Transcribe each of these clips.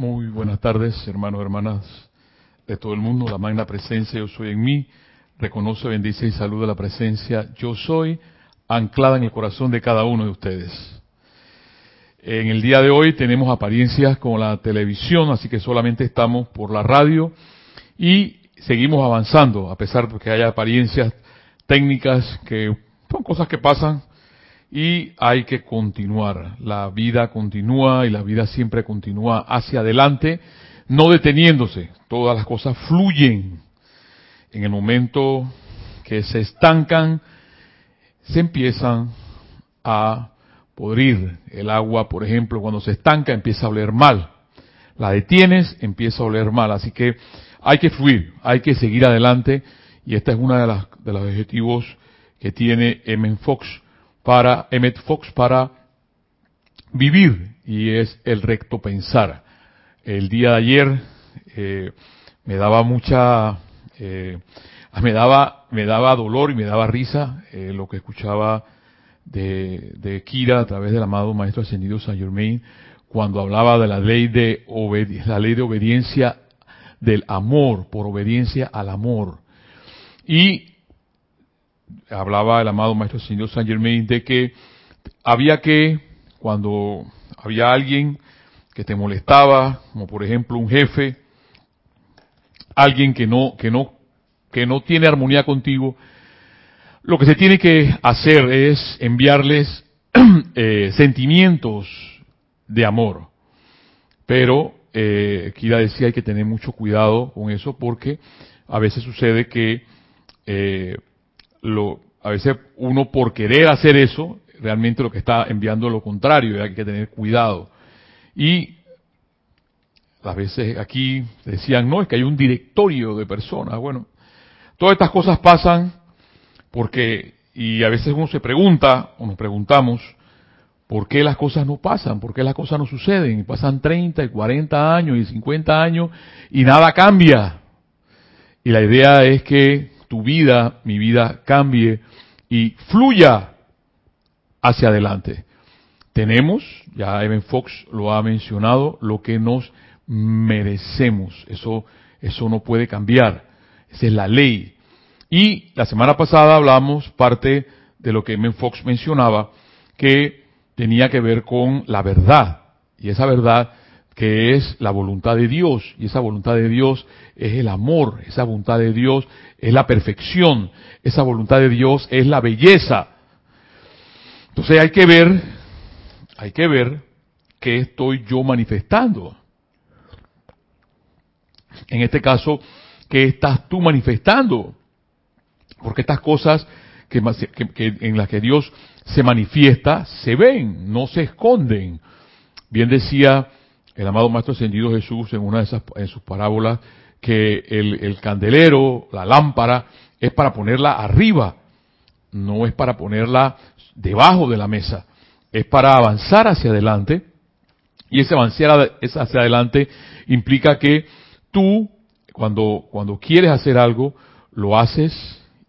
Muy buenas tardes, hermanos, hermanas de todo el mundo. La magna presencia yo soy en mí. Reconoce, bendice y saluda la presencia yo soy anclada en el corazón de cada uno de ustedes. En el día de hoy tenemos apariencias como la televisión, así que solamente estamos por la radio y seguimos avanzando, a pesar de que haya apariencias técnicas que son cosas que pasan y hay que continuar. La vida continúa y la vida siempre continúa hacia adelante, no deteniéndose. Todas las cosas fluyen. En el momento que se estancan, se empiezan a podrir. El agua, por ejemplo, cuando se estanca empieza a oler mal. La detienes, empieza a oler mal. Así que hay que fluir, hay que seguir adelante y esta es una de las de los objetivos que tiene M. Fox para Emmet Fox para vivir y es el recto pensar. El día de ayer eh, me daba mucha, eh, me daba, me daba dolor y me daba risa eh, lo que escuchaba de, de, Kira a través del amado Maestro Ascendido Saint Germain cuando hablaba de la ley de la ley de obediencia del amor por obediencia al amor y hablaba el amado Maestro Señor Saint Germain de que había que, cuando había alguien que te molestaba, como por ejemplo un jefe, alguien que no, que no, que no tiene armonía contigo, lo que se tiene que hacer es enviarles eh, sentimientos de amor. Pero, eh, Kira decía, hay que tener mucho cuidado con eso porque a veces sucede que eh, lo, a veces uno por querer hacer eso, realmente lo que está enviando lo contrario, y hay que tener cuidado. Y a veces aquí decían, no, es que hay un directorio de personas. Bueno, todas estas cosas pasan porque, y a veces uno se pregunta, o nos preguntamos, ¿por qué las cosas no pasan? ¿Por qué las cosas no suceden? Y pasan 30 y 40 años y 50 años y nada cambia. Y la idea es que tu vida, mi vida cambie y fluya hacia adelante. Tenemos, ya Evan Fox lo ha mencionado, lo que nos merecemos. Eso, eso no puede cambiar. Esa es la ley. Y la semana pasada hablamos parte de lo que Evan Fox mencionaba, que tenía que ver con la verdad. Y esa verdad que es la voluntad de Dios. Y esa voluntad de Dios es el amor, esa voluntad de Dios es la perfección, esa voluntad de Dios es la belleza. Entonces hay que ver, hay que ver qué estoy yo manifestando. En este caso, ¿qué estás tú manifestando? Porque estas cosas que, que, en las que Dios se manifiesta se ven, no se esconden. Bien decía el amado Maestro Ascendido Jesús en una de esas, en sus parábolas, que el, el candelero, la lámpara, es para ponerla arriba, no es para ponerla debajo de la mesa, es para avanzar hacia adelante, y ese avanzar hacia adelante implica que tú, cuando, cuando quieres hacer algo, lo haces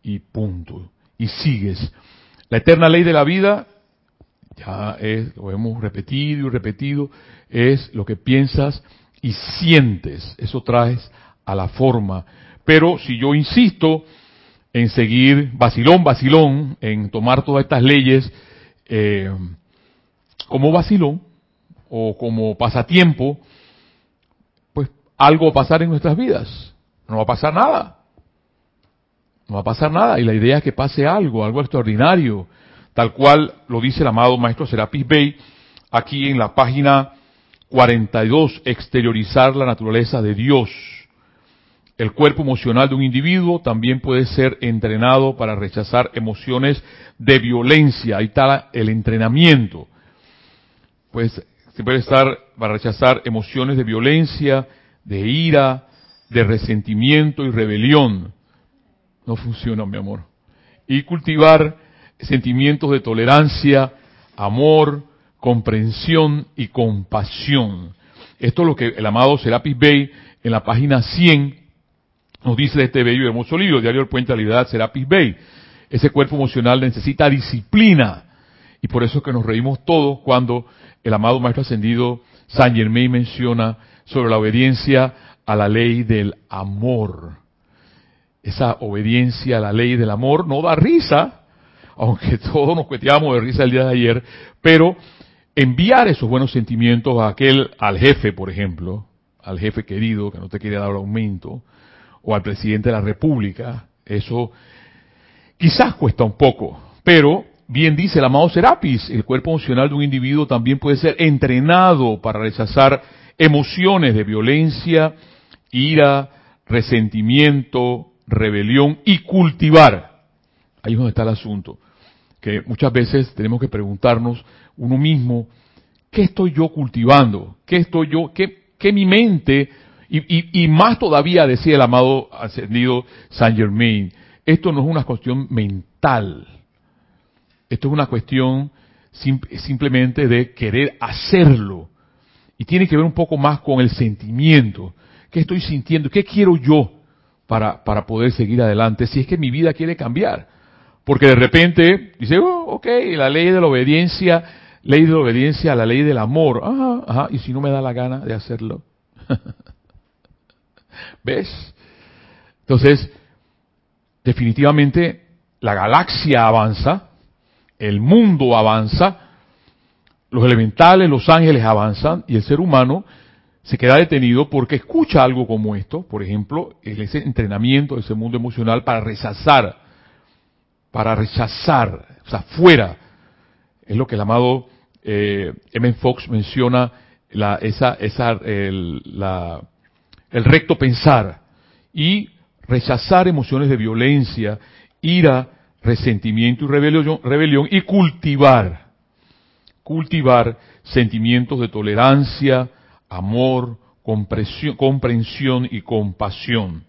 y punto, y sigues. La eterna ley de la vida, ya es, lo hemos repetido y repetido, es lo que piensas y sientes. Eso traes a la forma. Pero si yo insisto en seguir vacilón, vacilón, en tomar todas estas leyes eh, como vacilón o como pasatiempo, pues algo va a pasar en nuestras vidas. No va a pasar nada. No va a pasar nada. Y la idea es que pase algo, algo extraordinario, tal cual lo dice el amado maestro Serapis Bey aquí en la página 42, exteriorizar la naturaleza de Dios. El cuerpo emocional de un individuo también puede ser entrenado para rechazar emociones de violencia. Ahí está el entrenamiento. Pues puede estar para rechazar emociones de violencia, de ira, de resentimiento y rebelión. No funciona, mi amor. Y cultivar sentimientos de tolerancia, amor, comprensión y compasión. Esto es lo que el amado Serapis Bey en la página 100 nos dice de este bello y hermoso libro, Diario del Puente de la Realidad, Serapis Bey. Ese cuerpo emocional necesita disciplina. Y por eso es que nos reímos todos cuando el amado Maestro Ascendido Saint Germain menciona sobre la obediencia a la ley del amor. Esa obediencia a la ley del amor no da risa, aunque todos nos cuestionamos de risa el día de ayer, pero enviar esos buenos sentimientos a aquel, al jefe, por ejemplo, al jefe querido que no te quiere dar aumento, o al presidente de la República, eso quizás cuesta un poco, pero bien dice el amado Serapis, el cuerpo emocional de un individuo también puede ser entrenado para rechazar emociones de violencia, ira, resentimiento, rebelión y cultivar. Ahí es donde está el asunto, que muchas veces tenemos que preguntarnos uno mismo, ¿qué estoy yo cultivando? ¿Qué estoy yo, qué, qué mi mente, y, y, más todavía decía el amado ascendido Saint Germain, esto no es una cuestión mental, esto es una cuestión simplemente de querer hacerlo. Y tiene que ver un poco más con el sentimiento. ¿Qué estoy sintiendo? ¿Qué quiero yo para, para poder seguir adelante? Si es que mi vida quiere cambiar. Porque de repente dice, oh, ok, la ley de la obediencia ley de obediencia a la ley del amor. Ajá, ajá, y si no me da la gana de hacerlo. ¿Ves? Entonces, definitivamente la galaxia avanza, el mundo avanza, los elementales, los ángeles avanzan y el ser humano se queda detenido porque escucha algo como esto, por ejemplo, ese entrenamiento de ese mundo emocional para rechazar, para rechazar, o sea, fuera es lo que el amado eh, M. Fox menciona la, esa, esa, el, la, el recto pensar y rechazar emociones de violencia, ira, resentimiento y rebelión, rebelión y cultivar, cultivar sentimientos de tolerancia, amor, comprensión y compasión.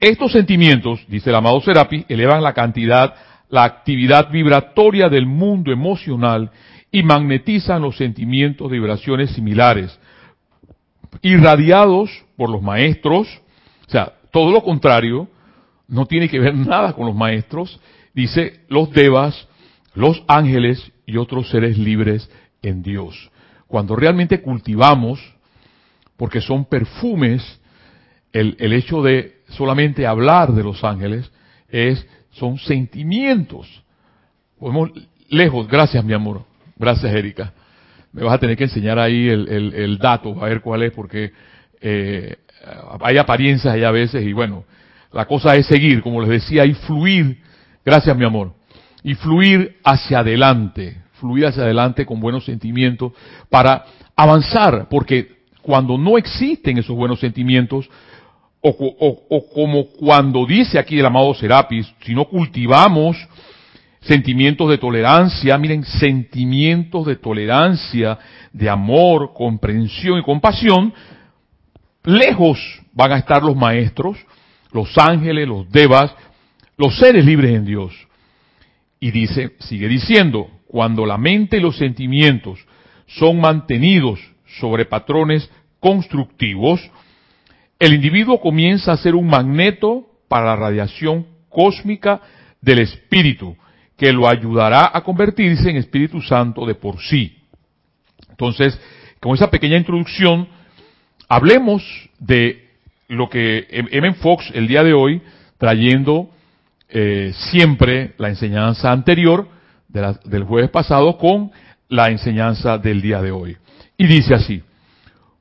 Estos sentimientos, dice el amado Serapi, elevan la cantidad la actividad vibratoria del mundo emocional y magnetizan los sentimientos de vibraciones similares, irradiados por los maestros, o sea, todo lo contrario, no tiene que ver nada con los maestros, dice los devas, los ángeles y otros seres libres en Dios. Cuando realmente cultivamos, porque son perfumes, el, el hecho de solamente hablar de los ángeles es son sentimientos. Podemos, lejos, gracias mi amor, gracias Erika. Me vas a tener que enseñar ahí el, el, dato, a ver cuál es, porque eh, hay apariencias ahí a veces y bueno, la cosa es seguir, como les decía, y fluir, gracias mi amor, y fluir hacia adelante, fluir hacia adelante con buenos sentimientos para avanzar, porque cuando no existen esos buenos sentimientos, o, como cuando dice aquí el amado Serapis, si no cultivamos sentimientos de tolerancia, miren, sentimientos de tolerancia, de amor, comprensión y compasión, lejos van a estar los maestros, los ángeles, los devas, los seres libres en Dios. Y dice, sigue diciendo, cuando la mente y los sentimientos son mantenidos sobre patrones constructivos, el individuo comienza a ser un magneto para la radiación cósmica del espíritu, que lo ayudará a convertirse en Espíritu Santo de por sí. Entonces, con esa pequeña introducción, hablemos de lo que M. Fox el día de hoy, trayendo eh, siempre la enseñanza anterior del jueves pasado con la enseñanza del día de hoy. Y dice así,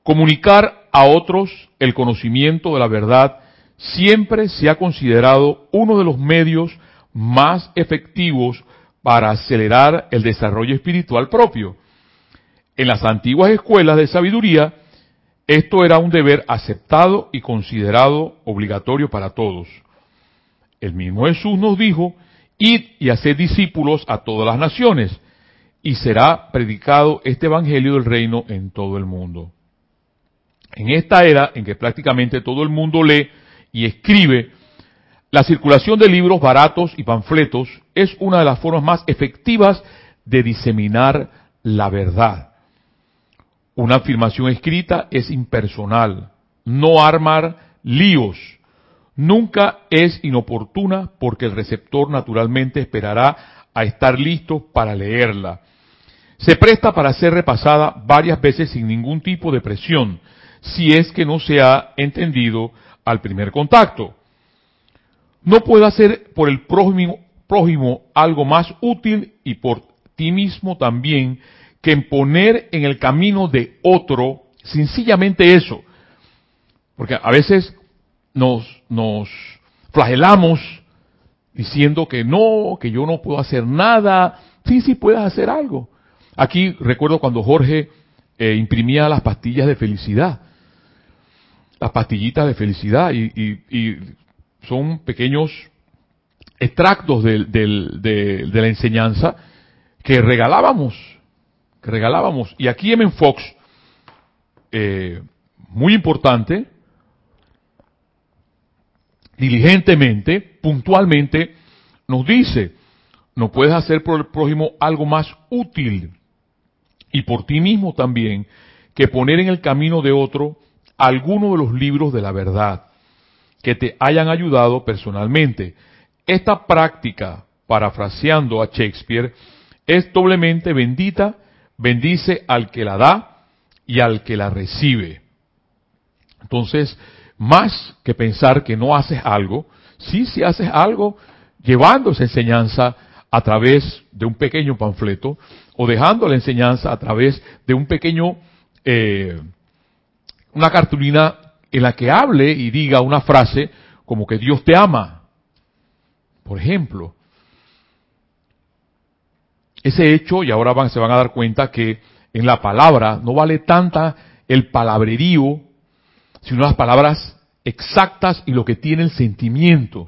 comunicar a otros el conocimiento de la verdad siempre se ha considerado uno de los medios más efectivos para acelerar el desarrollo espiritual propio. En las antiguas escuelas de sabiduría, esto era un deber aceptado y considerado obligatorio para todos. El mismo Jesús nos dijo, id y haced discípulos a todas las naciones, y será predicado este Evangelio del Reino en todo el mundo. En esta era en que prácticamente todo el mundo lee y escribe, la circulación de libros baratos y panfletos es una de las formas más efectivas de diseminar la verdad. Una afirmación escrita es impersonal, no armar líos, nunca es inoportuna porque el receptor naturalmente esperará a estar listo para leerla. Se presta para ser repasada varias veces sin ningún tipo de presión, si es que no se ha entendido al primer contacto. No puede hacer por el prójimo, prójimo algo más útil y por ti mismo también que poner en el camino de otro sencillamente eso. Porque a veces nos, nos flagelamos diciendo que no, que yo no puedo hacer nada. Sí, sí puedes hacer algo. Aquí recuerdo cuando Jorge eh, imprimía las pastillas de felicidad. Las pastillitas de felicidad y, y, son pequeños extractos de, de, la enseñanza que regalábamos, que regalábamos. Y aquí M. Fox, eh, muy importante, diligentemente, puntualmente, nos dice, no puedes hacer por el prójimo algo más útil y por ti mismo también que poner en el camino de otro alguno de los libros de la verdad que te hayan ayudado personalmente. Esta práctica, parafraseando a Shakespeare, es doblemente bendita, bendice al que la da y al que la recibe. Entonces, más que pensar que no haces algo, sí, si haces algo llevando esa enseñanza a través de un pequeño panfleto o dejando la enseñanza a través de un pequeño, eh, una cartulina en la que hable y diga una frase como que Dios te ama. Por ejemplo, ese hecho, y ahora van, se van a dar cuenta que en la palabra no vale tanta el palabrerío sino las palabras exactas y lo que tiene el sentimiento.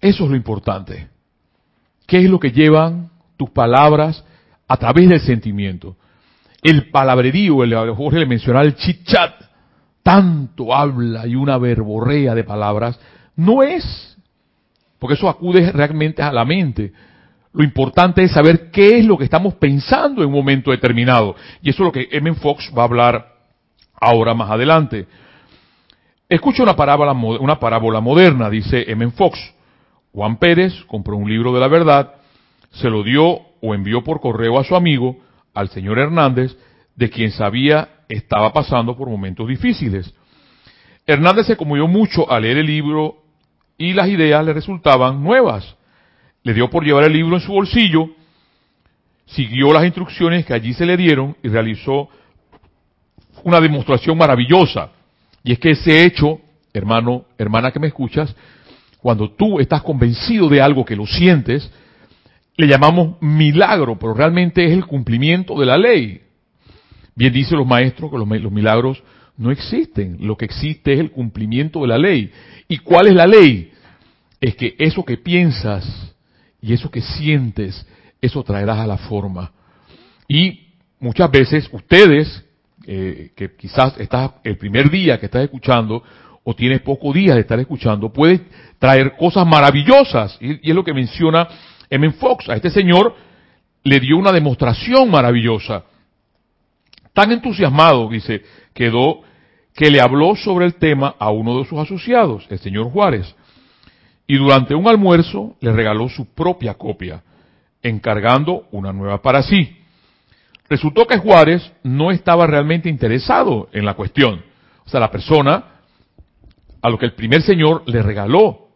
Eso es lo importante. ¿Qué es lo que llevan tus palabras a través del sentimiento? El palabrerío, el, Jorge le mencionaba el chit-chat, tanto habla y una verborrea de palabras, no es, porque eso acude realmente a la mente. Lo importante es saber qué es lo que estamos pensando en un momento determinado. Y eso es lo que M. Fox va a hablar ahora más adelante. Escucha una parábola, una parábola moderna, dice M. Fox. Juan Pérez compró un libro de la verdad, se lo dio o envió por correo a su amigo, al señor Hernández, de quien sabía estaba pasando por momentos difíciles. Hernández se conmovió mucho al leer el libro y las ideas le resultaban nuevas. Le dio por llevar el libro en su bolsillo, siguió las instrucciones que allí se le dieron y realizó una demostración maravillosa. Y es que ese hecho, hermano, hermana que me escuchas, cuando tú estás convencido de algo que lo sientes, le llamamos milagro, pero realmente es el cumplimiento de la ley. Bien dicen los maestros que los, milagros no existen, lo que existe es el cumplimiento de la ley. ¿Y cuál es la ley? Es que eso que piensas y eso que sientes, eso traerás a la forma. Y muchas veces ustedes eh, que quizás estás el primer día que estás escuchando o tienes pocos días de estar escuchando, puede traer cosas maravillosas. Y es lo que menciona M. Fox. A este señor le dio una demostración maravillosa. Tan entusiasmado, dice, quedó que le habló sobre el tema a uno de sus asociados, el señor Juárez. Y durante un almuerzo le regaló su propia copia, encargando una nueva para sí. Resultó que Juárez no estaba realmente interesado en la cuestión. O sea, la persona a lo que el primer señor le regaló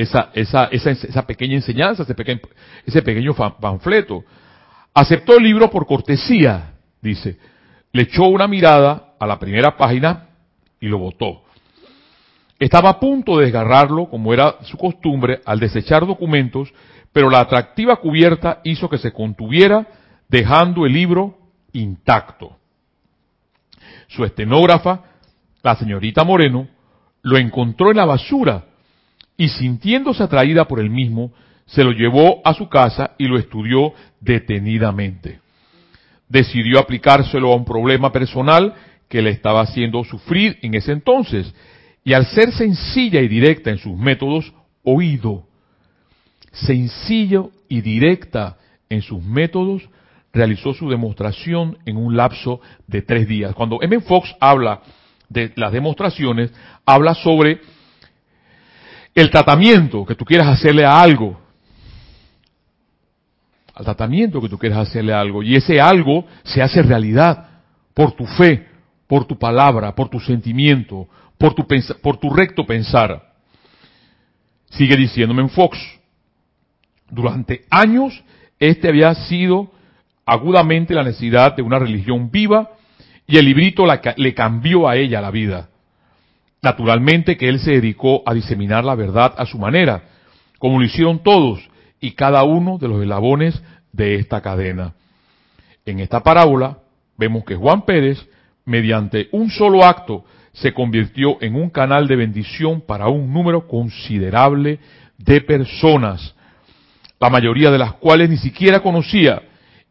esa, esa, esa, pequeña enseñanza, ese pequeño, ese pequeño panfleto. Aceptó el libro por cortesía, dice. Le echó una mirada a la primera página y lo botó. Estaba a punto de desgarrarlo, como era su costumbre, al desechar documentos, pero la atractiva cubierta hizo que se contuviera, dejando el libro intacto. Su estenógrafa, la señorita Moreno, lo encontró en la basura y sintiéndose atraída por el mismo, se lo llevó a su casa y lo estudió detenidamente. Decidió aplicárselo a un problema personal que le estaba haciendo sufrir en ese entonces, y al ser sencilla y directa en sus métodos, oído, sencillo y directa en sus métodos, realizó su demostración en un lapso de tres días. Cuando M. Fox habla de las demostraciones, habla sobre el tratamiento que tú quieras hacerle a algo. Al tratamiento que tú quieras hacerle a algo. Y ese algo se hace realidad por tu fe, por tu palabra, por tu sentimiento, por tu, por tu recto pensar. Sigue diciéndome en Fox. Durante años, este había sido agudamente la necesidad de una religión viva y el librito le cambió a ella la vida. Naturalmente que él se dedicó a diseminar la verdad a su manera, como lo hicieron todos y cada uno de los eslabones de esta cadena. En esta parábola vemos que Juan Pérez, mediante un solo acto, se convirtió en un canal de bendición para un número considerable de personas, la mayoría de las cuales ni siquiera conocía,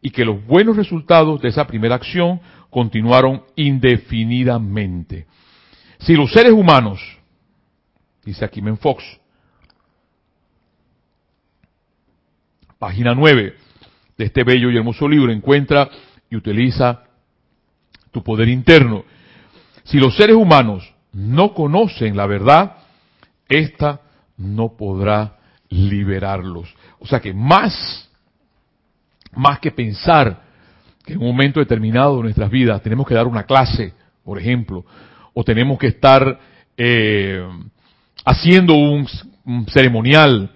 y que los buenos resultados de esa primera acción continuaron indefinidamente. Si los seres humanos, dice aquí Fox, página 9 de este bello y hermoso libro, encuentra y utiliza tu poder interno. Si los seres humanos no conocen la verdad, esta no podrá liberarlos. O sea que más, más que pensar que en un momento determinado de nuestras vidas tenemos que dar una clase, por ejemplo, o tenemos que estar eh, haciendo un, ceremonial,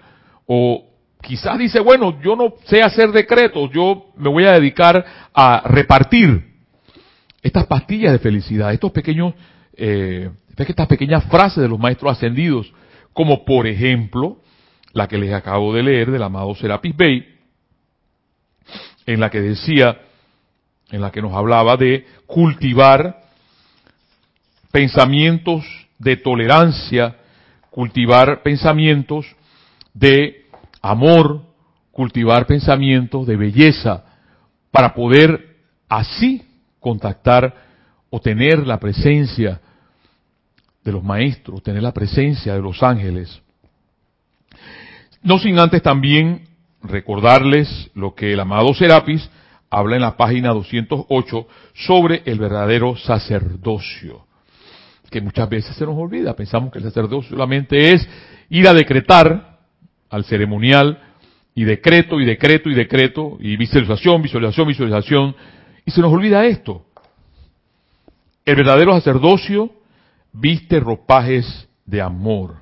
o quizás dice, bueno, yo no sé hacer decretos, yo me voy a dedicar a repartir estas pastillas de felicidad, estos pequeños, eh, estas pequeñas frases de los maestros ascendidos, como por ejemplo la que les acabo de leer del amado Serapis Bey, en la que decía, en la que nos hablaba de cultivar pensamientos de tolerancia, cultivar pensamientos de amor, cultivar pensamientos de belleza, para poder así contactar o tener la presencia de los maestros, tener la presencia de los ángeles. No sin antes también recordarles lo que el amado Serapis habla en la página 208 sobre el verdadero sacerdocio que muchas veces se nos olvida. Pensamos que el sacerdocio solamente es ir a decretar al ceremonial y decreto y decreto y decreto y visualización, visualización, visualización. Y se nos olvida esto. El verdadero sacerdocio viste ropajes de amor.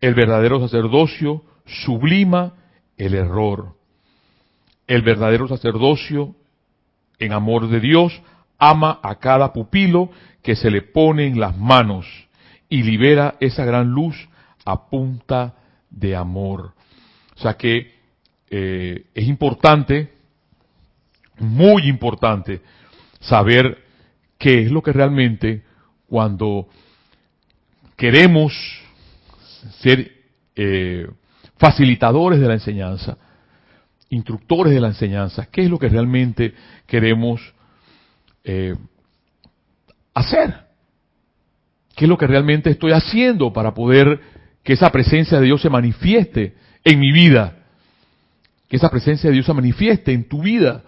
El verdadero sacerdocio sublima el error. El verdadero sacerdocio, en amor de Dios, ama a cada pupilo que se le pone en las manos y libera esa gran luz a punta de amor. O sea que eh, es importante, muy importante, saber qué es lo que realmente cuando queremos ser eh, facilitadores de la enseñanza, instructores de la enseñanza, qué es lo que realmente queremos eh, hacer? ¿Qué es lo que realmente estoy haciendo para poder que esa presencia de Dios se manifieste en mi vida? Que esa presencia de Dios se manifieste en tu vida.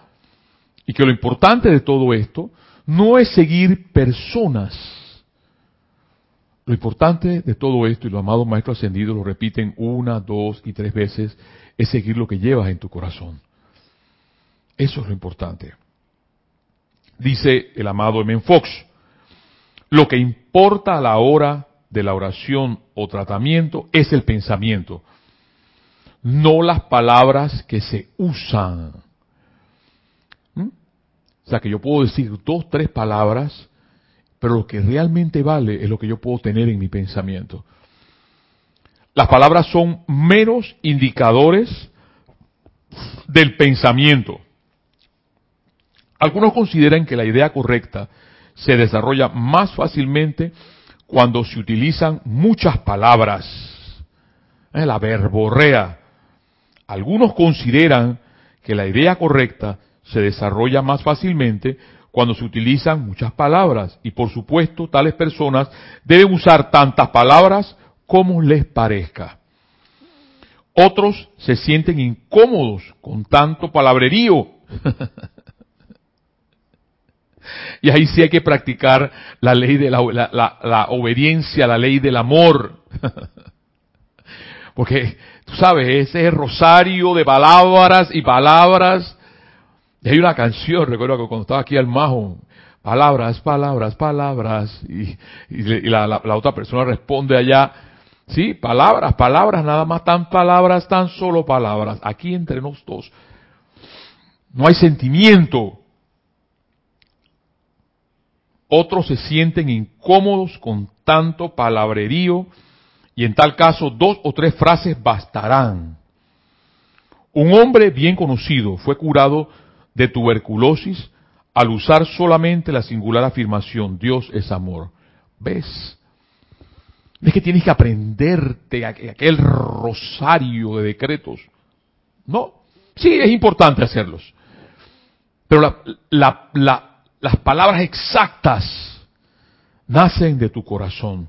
Y que lo importante de todo esto no es seguir personas. Lo importante de todo esto, y los amados maestros ascendidos lo repiten una, dos y tres veces, es seguir lo que llevas en tu corazón. Eso es lo importante. Dice el amado M. Fox, lo que importa a la hora de la oración o tratamiento es el pensamiento, no las palabras que se usan. ¿Mm? O sea que yo puedo decir dos, tres palabras, pero lo que realmente vale es lo que yo puedo tener en mi pensamiento. Las palabras son meros indicadores del pensamiento. Algunos consideran que la idea correcta se desarrolla más fácilmente cuando se utilizan muchas palabras. Eh, la verborrea. Algunos consideran que la idea correcta se desarrolla más fácilmente cuando se utilizan muchas palabras. Y por supuesto, tales personas deben usar tantas palabras como les parezca. Otros se sienten incómodos con tanto palabrerío. Y ahí sí hay que practicar la ley de la, la, obediencia, la ley del amor. Porque, tú sabes, ese es rosario de palabras y palabras. Y hay una canción, recuerdo que cuando estaba aquí al Majo, palabras, palabras, palabras. Y, la, la, otra persona responde allá, sí, palabras, palabras, nada más tan palabras, tan solo palabras. Aquí entre nosotros no hay sentimiento. Otros se sienten incómodos con tanto palabrerío y en tal caso dos o tres frases bastarán. Un hombre bien conocido fue curado de tuberculosis al usar solamente la singular afirmación, Dios es amor. ¿Ves? Es que tienes que aprenderte aquel rosario de decretos. No, sí, es importante hacerlos. Pero las palabras exactas nacen de tu corazón.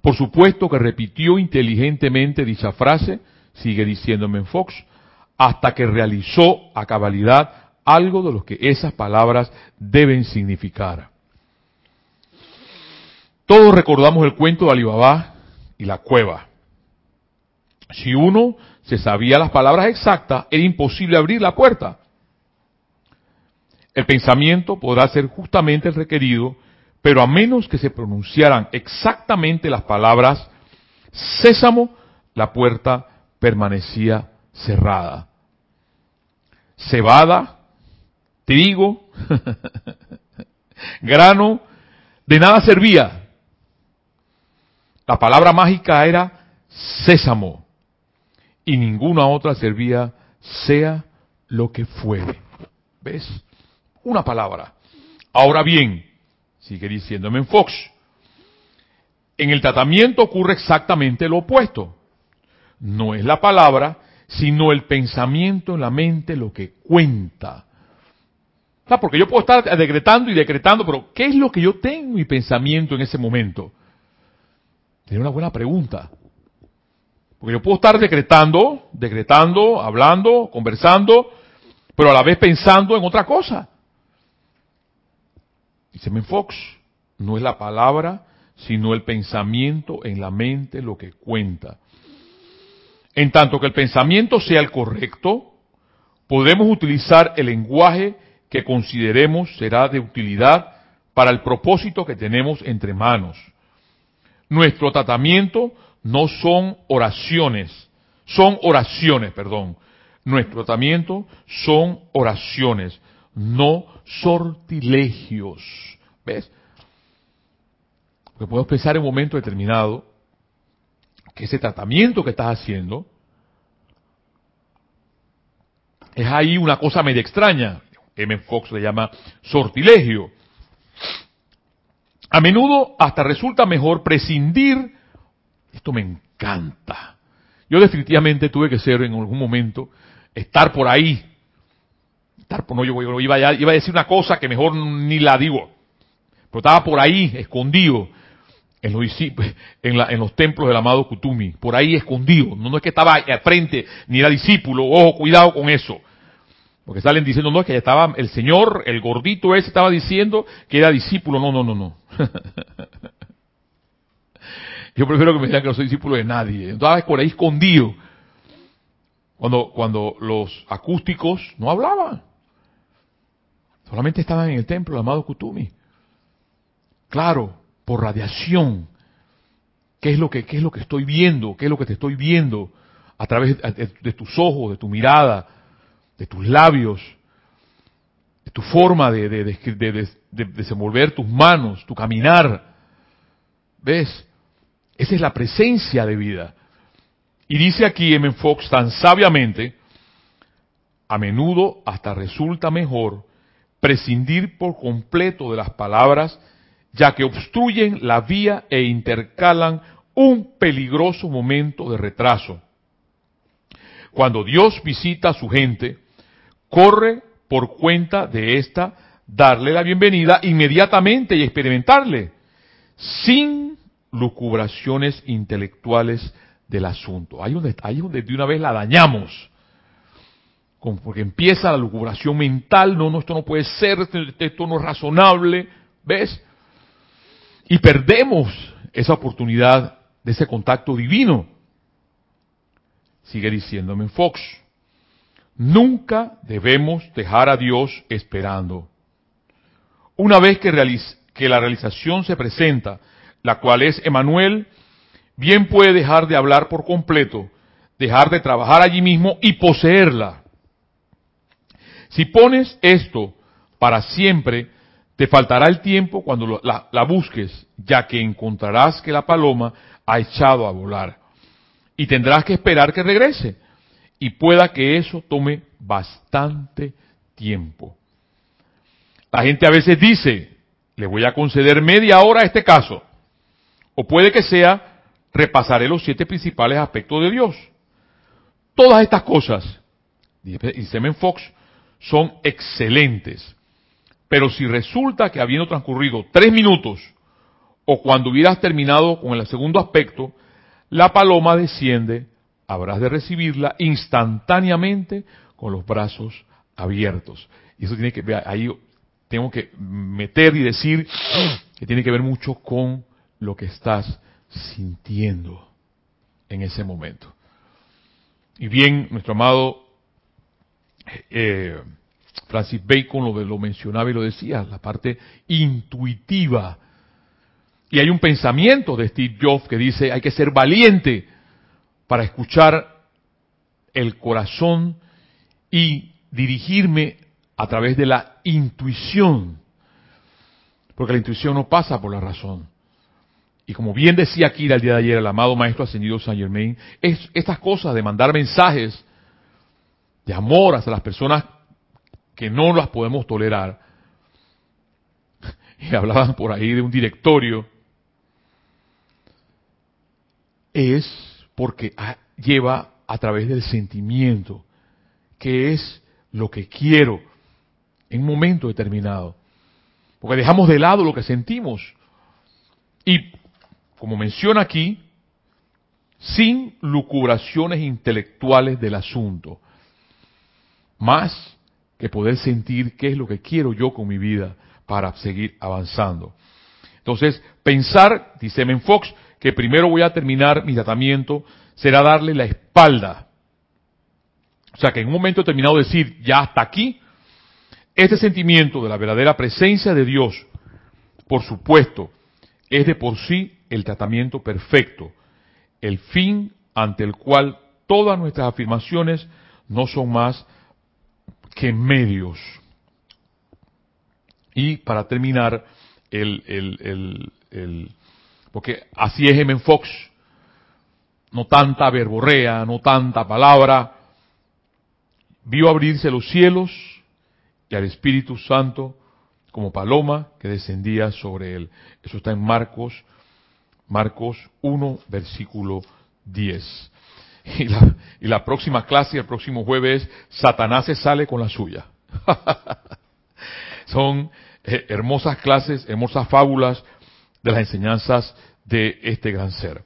Por supuesto que repitió inteligentemente dicha frase, sigue diciéndome en Fox, hasta que realizó a cabalidad algo de lo que esas palabras deben significar. Todos recordamos el cuento de Alibaba y la cueva. Si uno se sabía las palabras exactas, era imposible abrir la puerta. El pensamiento podrá ser justamente el requerido, pero a menos que se pronunciaran exactamente las palabras sésamo, la puerta permanecía cerrada. Cebada, trigo, grano, de nada servía. La palabra mágica era sésamo y ninguna otra servía, sea lo que fuere. ¿Ves? Una palabra. Ahora bien, sigue diciéndome en Fox, en el tratamiento ocurre exactamente lo opuesto. No es la palabra, sino el pensamiento en la mente lo que cuenta. porque yo puedo estar decretando y decretando, pero ¿qué es lo que yo tengo en mi pensamiento en ese momento? Tiene una buena pregunta. Porque yo puedo estar decretando, decretando, hablando, conversando, pero a la vez pensando en otra cosa. Dice Fox, no es la palabra, sino el pensamiento en la mente lo que cuenta. En tanto que el pensamiento sea el correcto, podemos utilizar el lenguaje que consideremos será de utilidad para el propósito que tenemos entre manos. Nuestro tratamiento no son oraciones, son oraciones, perdón. Nuestro tratamiento son oraciones, no sortilegios. ¿Ves? Porque podemos pensar en un momento determinado que ese tratamiento que estás haciendo es ahí una cosa medio extraña. M. Fox le llama sortilegio. A menudo hasta resulta mejor prescindir. Esto me encanta. Yo definitivamente tuve que ser en algún momento, estar por ahí. Estar por, no, yo iba, a, decir una cosa que mejor ni la digo. Pero estaba por ahí, escondido en los, en, los templos del amado Kutumi, por ahí escondido. No, es que estaba al frente ni era discípulo, ojo, cuidado con eso. Porque salen diciendo, no, es que estaba el señor, el gordito ese estaba diciendo que era discípulo. No, no, no, no. Yo prefiero que me digan que no soy discípulo de nadie. Entonces por ahí escondido. Cuando, cuando los acústicos no hablaban. Solamente estaban en el templo del amado Kutumi. Claro, por radiación. ¿Qué es lo que, qué es lo que estoy viendo? ¿Qué es lo que te estoy viendo? A través de, tus ojos, de tu mirada, de tus labios, de tu forma de, de, desenvolver tus manos, tu caminar. ¿Ves? Esa es la presencia de vida. Y dice aquí M. Fox tan sabiamente, a menudo hasta resulta mejor prescindir por completo de las palabras ya que obstruyen la vía e intercalan un peligroso momento de retraso. Cuando Dios visita a su gente, corre por cuenta de esta darle la bienvenida inmediatamente y experimentarle, sin lucubraciones intelectuales del asunto. Ahí donde, ahí donde de una vez la dañamos. Porque empieza la lucubración mental, no, no, esto no puede ser, esto no es razonable, ¿ves? Y perdemos esa oportunidad de ese contacto divino. Sigue diciéndome Fox. Nunca debemos dejar a Dios esperando. Una vez que, que la realización se presenta, la cual es Emanuel, bien puede dejar de hablar por completo, dejar de trabajar allí mismo y poseerla. Si pones esto para siempre, te faltará el tiempo cuando la, busques, ya que encontrarás que la paloma ha echado a volar. Y tendrás que esperar que regrese. Y pueda que eso tome bastante tiempo. La gente a veces dice, le voy a conceder media hora a este caso. O puede que sea, repasaré los siete principales aspectos de Dios. Todas estas cosas, dice Fox, son excelentes. Pero si resulta que habiendo transcurrido tres minutos, o cuando hubieras terminado con el segundo aspecto, la paloma desciende, habrás de recibirla instantáneamente con los brazos abiertos. Y eso tiene que ver, ahí tengo que meter y decir que tiene que ver mucho con lo que estás sintiendo en ese momento. Y bien, nuestro amado eh, Francis Bacon lo, lo mencionaba y lo decía, la parte intuitiva. Y hay un pensamiento de Steve Jobs que dice, hay que ser valiente para escuchar el corazón y dirigirme a través de la intuición. Porque la intuición no pasa por la razón. Y como bien decía aquí el día de ayer el amado Maestro Ascendido Saint Germain, es estas cosas de mandar mensajes de amor hacia las personas que no las podemos tolerar. Y hablaban por ahí de un directorio. Es porque lleva a través del sentimiento, que es lo que quiero en un momento determinado. Porque dejamos de lado lo que sentimos. Y, como menciona aquí, sin lucubraciones intelectuales del asunto. Más que poder sentir qué es lo que quiero yo con mi vida para seguir avanzando. Entonces, pensar, dice Men Fox, que primero voy a terminar mi tratamiento, será darle la espalda. O sea, que en un momento determinado decir, ya hasta aquí, este sentimiento de la verdadera presencia de Dios, por supuesto, es de por sí el tratamiento perfecto, el fin ante el cual todas nuestras afirmaciones no son más que medios. Y para terminar, el, el, el, porque así es M. Fox, no tanta verborrea, no tanta palabra, vio abrirse los cielos, y al Espíritu Santo como paloma que descendía sobre él. Eso está en Marcos, Marcos 1, versículo 10. Y la, y la próxima clase, el próximo jueves, Satanás se sale con la suya. Son eh, hermosas clases, hermosas fábulas de las enseñanzas de este gran ser.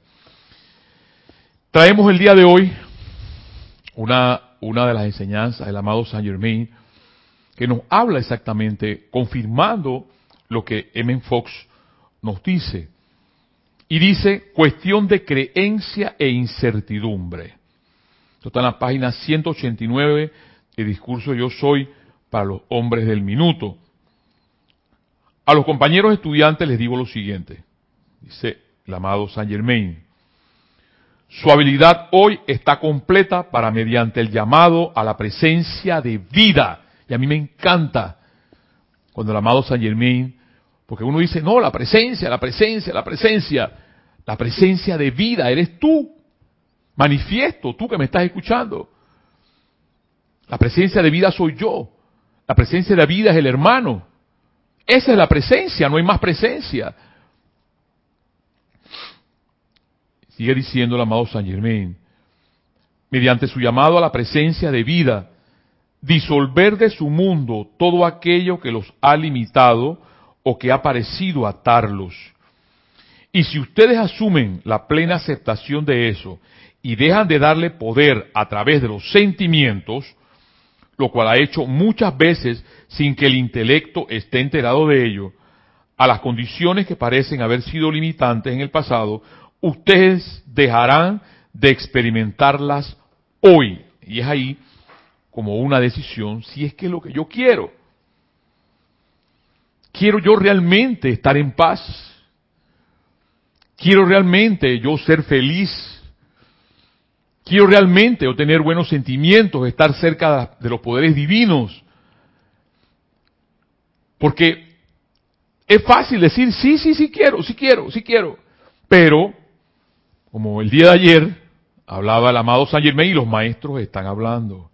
Traemos el día de hoy una, una de las enseñanzas del amado Saint Germain, que nos habla exactamente, confirmando lo que M. Fox nos dice. Y dice, cuestión de creencia e incertidumbre. Esto está en la página 189 del discurso Yo Soy para los hombres del minuto. A los compañeros estudiantes les digo lo siguiente, dice el amado Saint Germain. Su habilidad hoy está completa para mediante el llamado a la presencia de vida y a mí me encanta cuando el amado San Germain, porque uno dice, no, la presencia, la presencia, la presencia, la presencia de vida, eres tú, manifiesto, tú que me estás escuchando. La presencia de vida soy yo, la presencia de vida es el hermano. Esa es la presencia, no hay más presencia. Sigue diciendo el amado San Germain, mediante su llamado a la presencia de vida, disolver de su mundo todo aquello que los ha limitado o que ha parecido atarlos. Y si ustedes asumen la plena aceptación de eso y dejan de darle poder a través de los sentimientos, lo cual ha hecho muchas veces sin que el intelecto esté enterado de ello, a las condiciones que parecen haber sido limitantes en el pasado, ustedes dejarán de experimentarlas hoy. Y es ahí como una decisión si es que es lo que yo quiero. Quiero yo realmente estar en paz. Quiero realmente yo ser feliz. Quiero realmente obtener buenos sentimientos, estar cerca de los poderes divinos. Porque es fácil decir, sí, sí, sí quiero, sí quiero, sí quiero. Pero, como el día de ayer hablaba el amado Saint Germain y los maestros están hablando.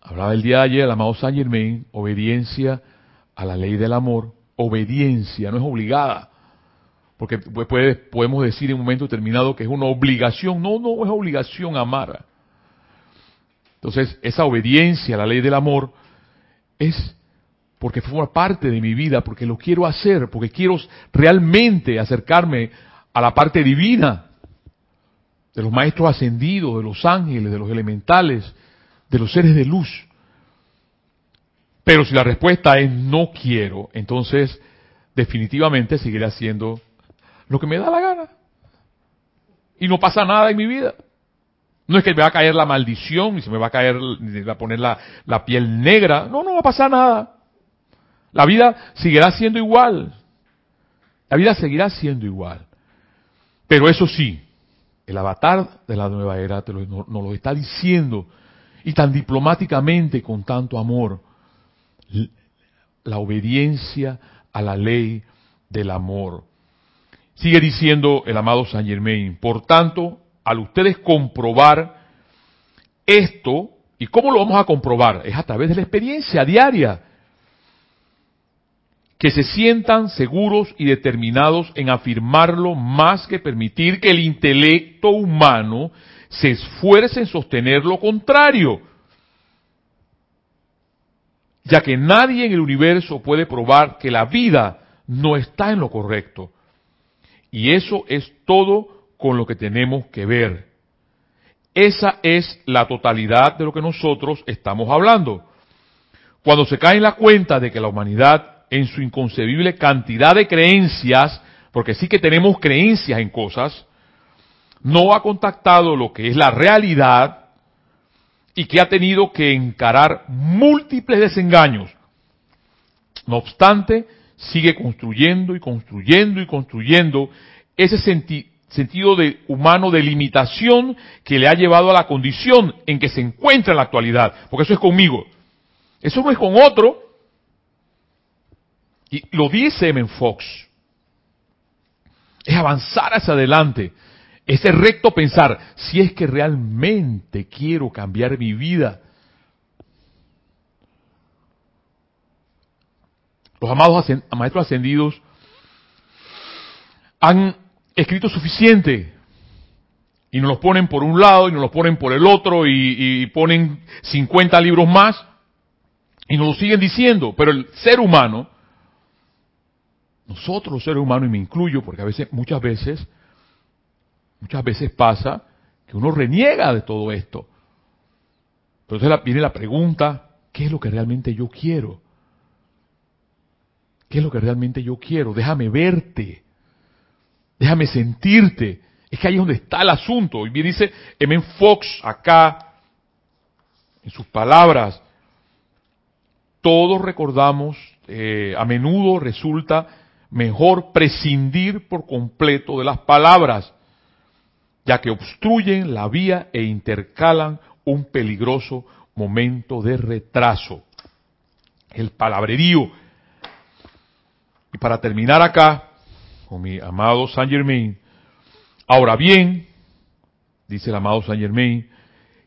Hablaba el día de ayer el amado Saint Germain, obediencia a la ley del amor, obediencia, no es obligada. Porque podemos decir en un momento determinado que es una obligación. No, no es obligación amar. Entonces, esa obediencia a la ley del amor es porque forma parte de mi vida, porque lo quiero hacer, porque quiero realmente acercarme a la parte divina de los maestros ascendidos, de los ángeles, de los elementales, de los seres de luz. Pero si la respuesta es no quiero, entonces definitivamente seguiré haciendo lo que me da la gana. Y no pasa nada en mi vida. No es que me va a caer la maldición, ni se me va a caer, va a poner la, piel negra. No, no va a pasar nada. La vida seguirá siendo igual. La vida seguirá siendo igual. Pero eso sí, el avatar de la nueva era te nos lo está diciendo y tan diplomáticamente con tanto amor. La obediencia a la ley del amor. Sigue diciendo el amado Saint Germain, por tanto, al ustedes comprobar esto, ¿y cómo lo vamos a comprobar? Es a través de la experiencia diaria que se sientan seguros y determinados en afirmarlo más que permitir que el intelecto humano se esfuerce en sostener lo contrario, ya que nadie en el universo puede probar que la vida no está en lo correcto. Y eso es todo con lo que tenemos que ver. Esa es la totalidad de lo que nosotros estamos hablando. Cuando se cae en la cuenta de que la humanidad en su inconcebible cantidad de creencias, porque sí que tenemos creencias en cosas, no ha contactado lo que es la realidad y que ha tenido que encarar múltiples desengaños. No obstante, sigue construyendo y construyendo y construyendo ese sentido de humano de limitación que le ha llevado a la condición en que se encuentra en la actualidad, porque eso es conmigo. Eso no es con otro, y lo dice M. Fox. Es avanzar hacia adelante. Ese recto pensar, si es que realmente quiero cambiar mi vida. Los amados maestros ascendidos han escrito suficiente y nos los ponen por un lado y nos los ponen por el otro y, y ponen 50 libros más y nos lo siguen diciendo, pero el ser humano nosotros los seres humanos, y me incluyo, porque a veces, muchas veces, muchas veces pasa que uno reniega de todo esto. Pero entonces viene la pregunta, ¿qué es lo que realmente yo quiero? ¿Qué es lo que realmente yo quiero? Déjame verte. Déjame sentirte. Es que ahí es donde está el asunto. Y bien dice M. Fox acá, en sus palabras, todos recordamos, eh, a menudo resulta mejor prescindir por completo de las palabras, ya que obstruyen la vía e intercalan un peligroso momento de retraso. El palabrerío. Y para terminar acá, con mi amado Saint Germain, ahora bien, dice el amado Saint Germain,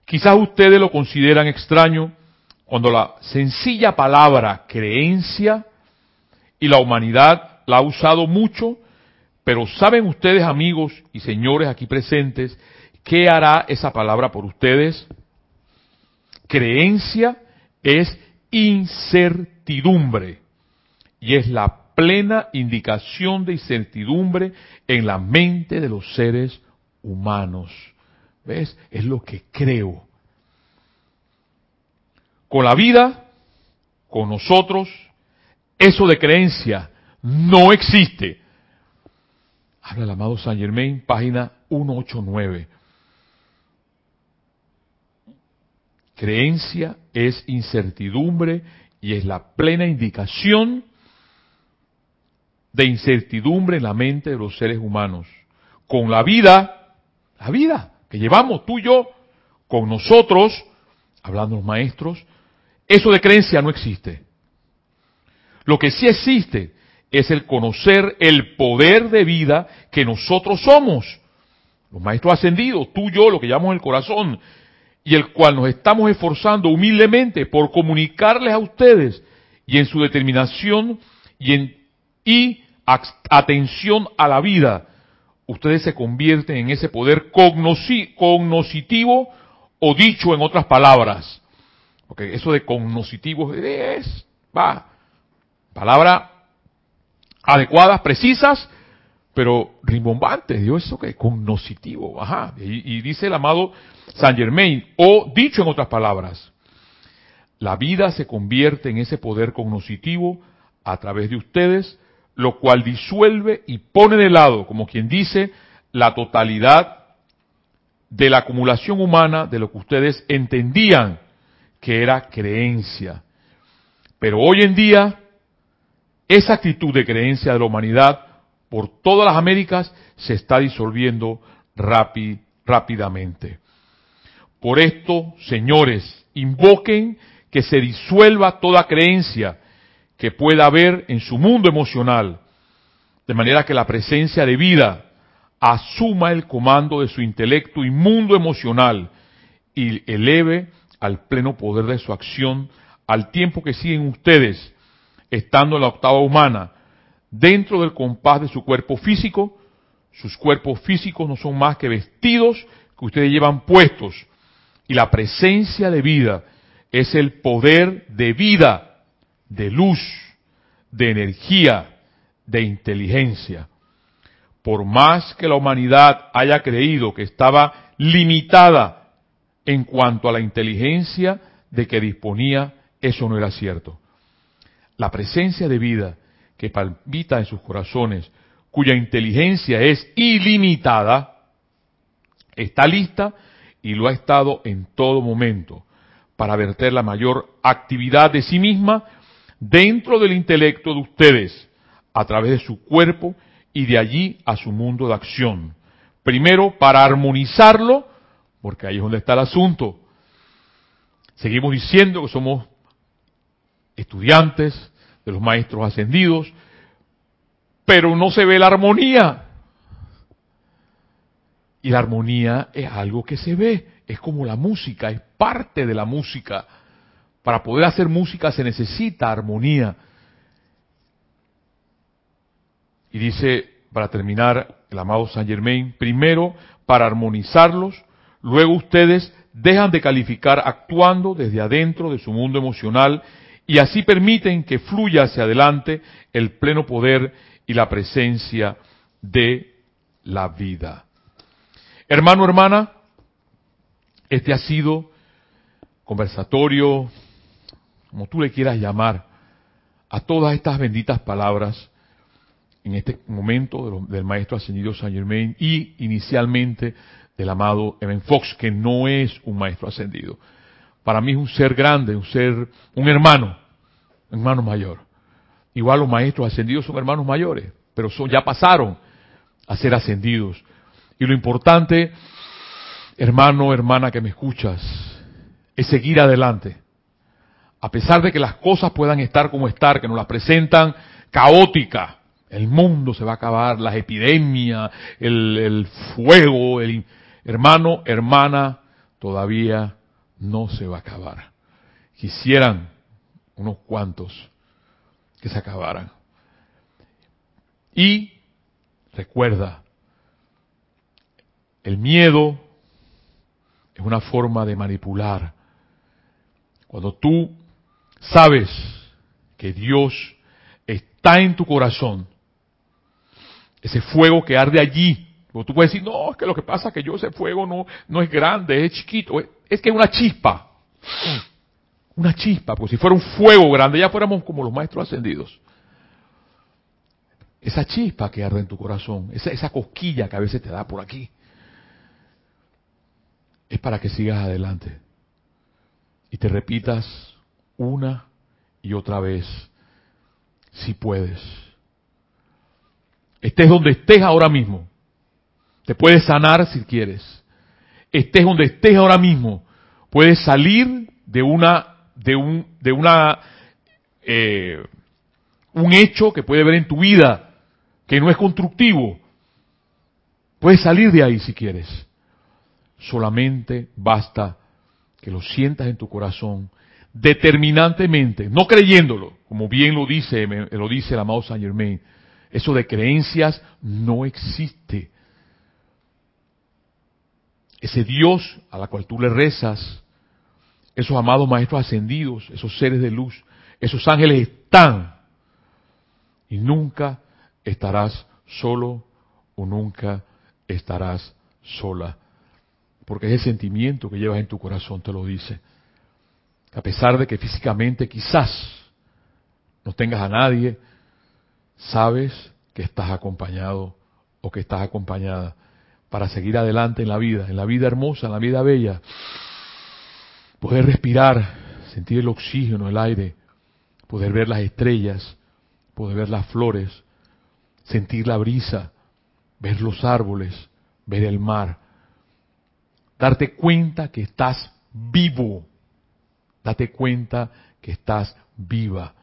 quizás ustedes lo consideran extraño cuando la sencilla palabra creencia y la humanidad la ha usado mucho, pero ¿saben ustedes, amigos y señores aquí presentes, qué hará esa palabra por ustedes? Creencia es incertidumbre y es la plena indicación de incertidumbre en la mente de los seres humanos. ¿Ves? Es lo que creo. Con la vida, con nosotros, eso de creencia no existe. Habla el amado Saint Germain, página 189. Creencia es incertidumbre y es la plena indicación de incertidumbre en la mente de los seres humanos. Con la vida, la vida que llevamos tú y yo, con nosotros, hablando los maestros, eso de creencia no existe. Lo que sí existe es el conocer el poder de vida que nosotros somos. Los maestros ascendidos, tú yo, lo que llamamos el corazón, y el cual nos estamos esforzando humildemente por comunicarles a ustedes y en su determinación y, en, y atención a la vida, ustedes se convierten en ese poder cognoscitivo o dicho en otras palabras. Porque eso de cognoscitivo es, va, palabra adecuadas, precisas, pero rimbombantes. Dios, eso que cognoscitivo, ajá. Y, dice el amado Saint Germain, o dicho en otras palabras, la vida se convierte en ese poder cognoscitivo a través de ustedes, lo cual disuelve y pone de lado, como quien dice, la totalidad de la acumulación humana de lo que ustedes entendían que era creencia. Pero hoy en día, esa actitud de creencia de la humanidad por todas las Américas se está disolviendo rápidamente. Por esto, señores, invoquen que se disuelva toda creencia que pueda haber en su mundo emocional, de manera que la presencia de vida asuma el comando de su intelecto y mundo emocional y eleve al pleno poder de su acción al tiempo que siguen ustedes, estando en la octava humana, dentro del compás de su cuerpo físico, sus cuerpos físicos no son más que vestidos que ustedes llevan puestos, y la presencia de vida es el poder de vida, de luz, de energía, de inteligencia. Por más que la humanidad haya creído que estaba limitada en cuanto a la inteligencia de que disponía, eso no era cierto. La presencia de vida que palpita en sus corazones, cuya inteligencia es ilimitada, está lista y lo ha estado en todo momento para verter la mayor actividad de sí misma dentro del intelecto de ustedes, a través de su cuerpo y de allí a su mundo de acción. Primero, para armonizarlo, porque ahí es donde está el asunto. Seguimos diciendo que somos estudiantes de los maestros ascendidos, pero no se ve la armonía. Y la armonía es algo que se ve, es como la música, es parte de la música. Para poder hacer música se necesita armonía. Y dice, para terminar, el amado Saint Germain, primero para armonizarlos, luego ustedes dejan de calificar actuando desde adentro de su mundo emocional y así permiten que fluya hacia adelante el pleno poder y la presencia de la vida. Hermano, hermana, este ha sido conversatorio, como tú le quieras llamar, a todas estas benditas palabras en este momento del maestro ascendido Saint Germain y inicialmente del amado Evan Fox, que no es un maestro ascendido. Para mí es un ser grande, un ser, un hermano, un hermano mayor. Igual los maestros ascendidos son hermanos mayores, pero son, ya pasaron a ser ascendidos. Y lo importante, hermano, hermana que me escuchas, es seguir adelante. A pesar de que las cosas puedan estar como estar, que nos las presentan caótica, el mundo se va a acabar, las epidemias, el, el fuego, el hermano, hermana, todavía no se va a acabar. Quisieran unos cuantos que se acabaran. Y recuerda, el miedo es una forma de manipular. Cuando tú sabes que Dios está en tu corazón, ese fuego que arde allí, tú puedes decir, no, es que lo que pasa es que yo ese fuego no, no es grande, es chiquito, es que es una chispa. Una chispa, porque si fuera un fuego grande, ya fuéramos como los maestros ascendidos. Esa chispa que arde en tu corazón, esa, esa cosquilla que a veces te da por aquí, es para que sigas adelante y te repitas una y otra vez, si puedes. Estés donde estés ahora mismo. Te puedes sanar si quieres. Estés donde estés ahora mismo. Puedes salir de una, de un, de una, eh, un hecho que puede ver en tu vida que no es constructivo. Puedes salir de ahí si quieres. Solamente basta que lo sientas en tu corazón determinantemente, no creyéndolo, como bien lo dice, lo dice el amado Saint Germain. Eso de creencias no existe. Ese Dios a la cual tú le rezas, esos amados maestros ascendidos, esos seres de luz, esos ángeles están. Y nunca estarás solo o nunca estarás sola. Porque ese sentimiento que llevas en tu corazón te lo dice. A pesar de que físicamente quizás no tengas a nadie, sabes que estás acompañado o que estás acompañada para seguir adelante en la vida, en la vida hermosa, en la vida bella. Poder respirar, sentir el oxígeno, el aire, poder ver las estrellas, poder ver las flores, sentir la brisa, ver los árboles, ver el mar, darte cuenta que estás vivo, date cuenta que estás viva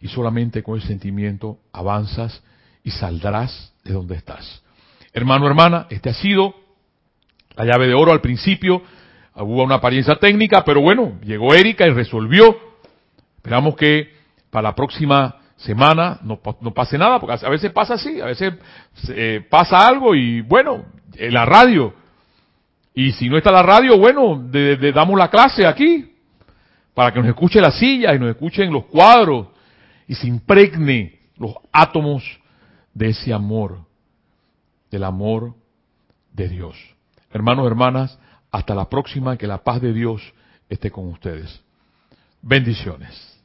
y solamente con el sentimiento avanzas y saldrás de donde estás. Hermano, hermana, este ha sido la llave de oro al principio. Hubo una apariencia técnica, pero bueno, llegó Erika y resolvió. Esperamos que para la próxima semana no, pase nada, porque a veces pasa así, a veces eh, pasa algo y bueno, en la radio. Y si no está la radio, bueno, le damos la clase aquí, para que nos escuche la silla y nos escuchen los cuadros y se impregne los átomos de ese amor, del amor de Dios. Hermanos, hermanas, hasta la próxima, que la paz de Dios esté con ustedes. Bendiciones.